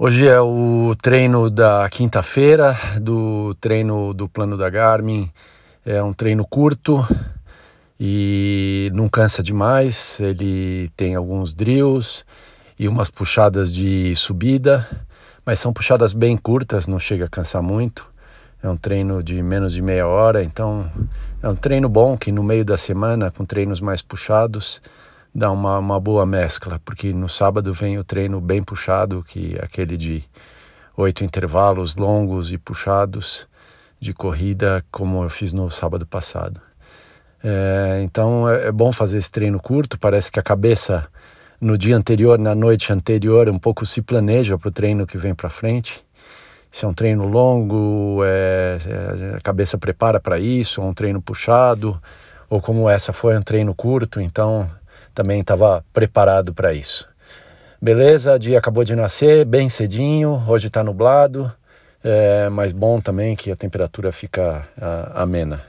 Hoje é o treino da quinta-feira, do treino do plano da Garmin. É um treino curto e não cansa demais. Ele tem alguns drills e umas puxadas de subida, mas são puxadas bem curtas, não chega a cansar muito. É um treino de menos de meia hora, então é um treino bom que no meio da semana, com treinos mais puxados, dá uma, uma boa mescla, porque no sábado vem o treino bem puxado, que é aquele de oito intervalos longos e puxados de corrida, como eu fiz no sábado passado. É, então é, é bom fazer esse treino curto, parece que a cabeça no dia anterior, na noite anterior, um pouco se planeja para o treino que vem para frente. Se é um treino longo, é, é, a cabeça prepara para isso, ou um treino puxado, ou como essa foi um treino curto, então também estava preparado para isso. Beleza, dia acabou de nascer, bem cedinho, hoje está nublado, é, mas bom também que a temperatura fica a, ah, amena.